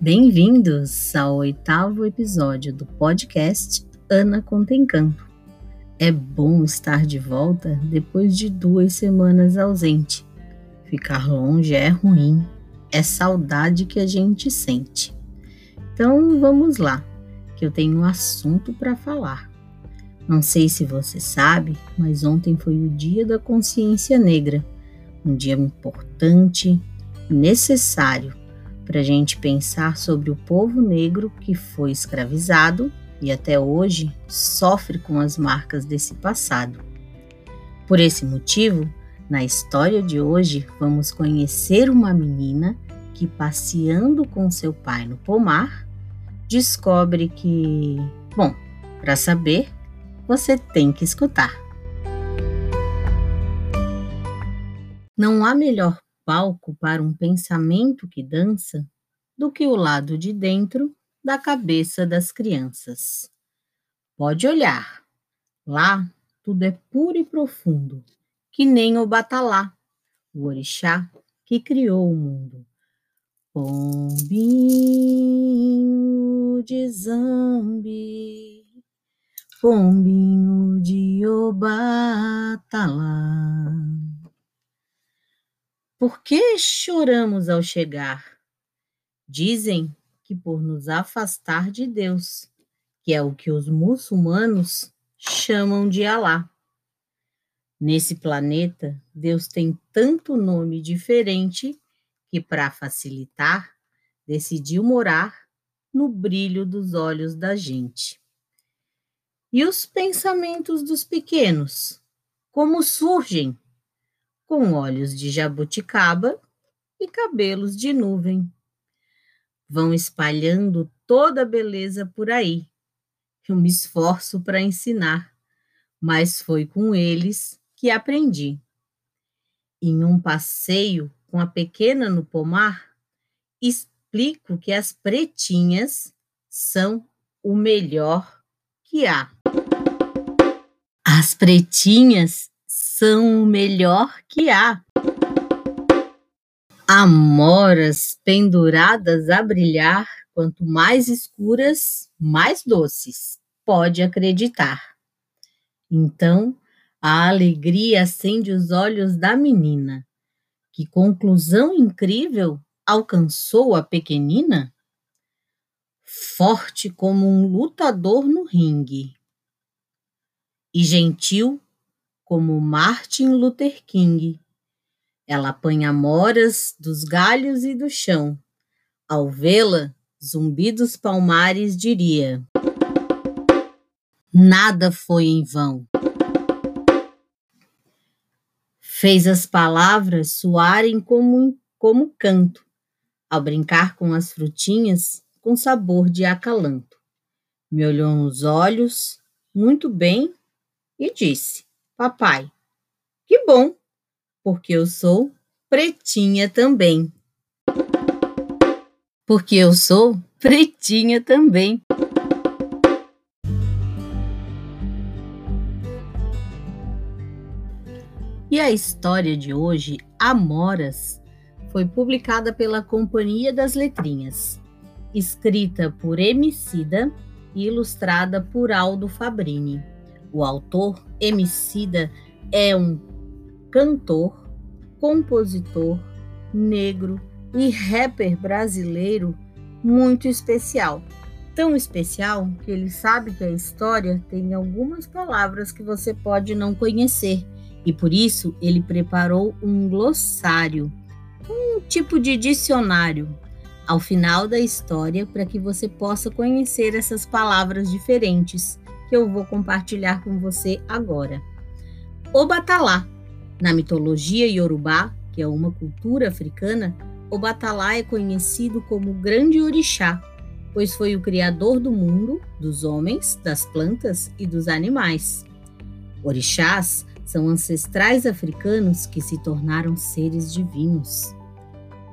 Bem-vindos ao oitavo episódio do podcast Ana Conta Encanto. É bom estar de volta depois de duas semanas ausente. Ficar longe é ruim, é saudade que a gente sente. Então vamos lá, que eu tenho um assunto para falar. Não sei se você sabe, mas ontem foi o Dia da Consciência Negra, um dia importante, necessário para a gente pensar sobre o povo negro que foi escravizado e até hoje sofre com as marcas desse passado. Por esse motivo, na história de hoje, vamos conhecer uma menina que, passeando com seu pai no pomar, descobre que, bom, para saber, você tem que escutar. Não há melhor palco para um pensamento que dança do que o lado de dentro da cabeça das crianças. Pode olhar, lá tudo é puro e profundo, que nem o Batalá, o orixá que criou o mundo. Pombinho de Zambi, pombinho de Obatalá. Por que choramos ao chegar? Dizem que por nos afastar de Deus, que é o que os muçulmanos chamam de Alá. Nesse planeta, Deus tem tanto nome diferente que, para facilitar, decidiu morar no brilho dos olhos da gente. E os pensamentos dos pequenos? Como surgem? Com olhos de jabuticaba e cabelos de nuvem. Vão espalhando toda a beleza por aí. Eu me esforço para ensinar, mas foi com eles que aprendi. Em um passeio com a pequena no pomar, explico que as pretinhas são o melhor que há. As pretinhas são o melhor que há. Amoras penduradas a brilhar, quanto mais escuras, mais doces, pode acreditar. Então, a alegria acende os olhos da menina. Que conclusão incrível alcançou a pequenina? Forte como um lutador no ringue. E gentil como Martin Luther King. Ela apanha moras dos galhos e do chão. Ao vê-la, Zumbi dos Palmares diria: Nada foi em vão. Fez as palavras soarem como, como canto, ao brincar com as frutinhas com sabor de acalanto. Me olhou nos olhos, muito bem, e disse: Papai, que bom, porque eu sou pretinha também. Porque eu sou pretinha também. E a história de hoje, Amoras, foi publicada pela Companhia das Letrinhas, escrita por Emicida e ilustrada por Aldo Fabrini. O autor, Emicida, é um cantor, compositor, negro e rapper brasileiro muito especial. Tão especial que ele sabe que a história tem algumas palavras que você pode não conhecer e por isso ele preparou um glossário, um tipo de dicionário ao final da história para que você possa conhecer essas palavras diferentes que eu vou compartilhar com você agora. O batalá, Na mitologia iorubá, que é uma cultura africana, o Batalá é conhecido como grande orixá, pois foi o criador do mundo, dos homens, das plantas e dos animais. Orixás são ancestrais africanos que se tornaram seres divinos.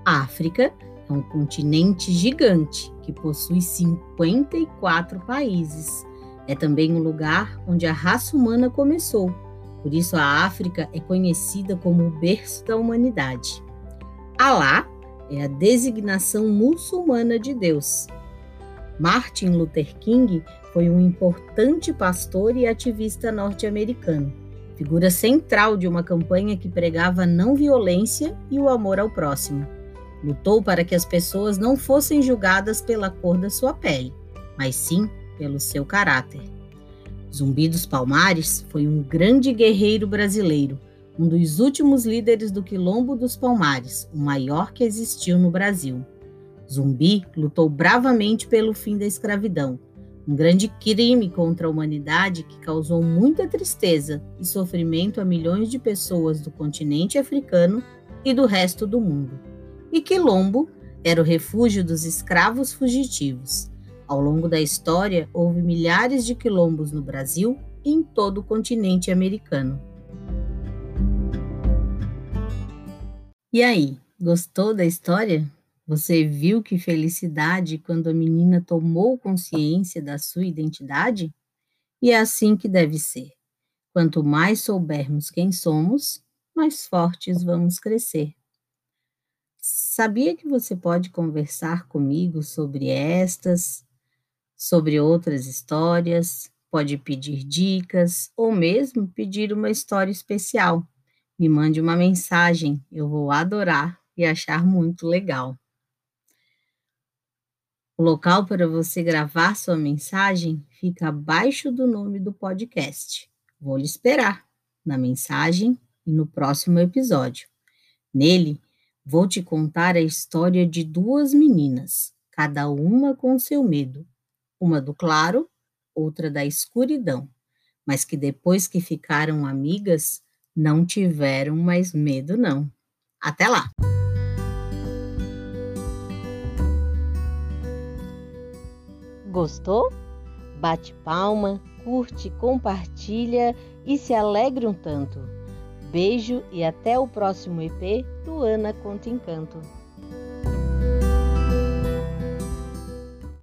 A África é um continente gigante que possui 54 países. É também o um lugar onde a raça humana começou. Por isso, a África é conhecida como o berço da humanidade. Alá é a designação muçulmana de Deus. Martin Luther King foi um importante pastor e ativista norte-americano, figura central de uma campanha que pregava a não violência e o amor ao próximo. Lutou para que as pessoas não fossem julgadas pela cor da sua pele, mas sim pelo seu caráter. Zumbi dos Palmares foi um grande guerreiro brasileiro, um dos últimos líderes do Quilombo dos Palmares, o maior que existiu no Brasil. Zumbi lutou bravamente pelo fim da escravidão, um grande crime contra a humanidade que causou muita tristeza e sofrimento a milhões de pessoas do continente africano e do resto do mundo e Quilombo era o refúgio dos escravos fugitivos. Ao longo da história, houve milhares de quilombos no Brasil e em todo o continente americano. E aí, gostou da história? Você viu que felicidade quando a menina tomou consciência da sua identidade? E é assim que deve ser. Quanto mais soubermos quem somos, mais fortes vamos crescer. Sabia que você pode conversar comigo sobre estas, sobre outras histórias, pode pedir dicas ou mesmo pedir uma história especial. Me mande uma mensagem, eu vou adorar e achar muito legal. O local para você gravar sua mensagem fica abaixo do nome do podcast. Vou lhe esperar na mensagem e no próximo episódio. Nele, Vou te contar a história de duas meninas, cada uma com seu medo, uma do claro, outra da escuridão, mas que depois que ficaram amigas, não tiveram mais medo, não. Até lá! Gostou? Bate palma, curte, compartilha e se alegre um tanto. Beijo e até o próximo EP do Ana Conta Encanto.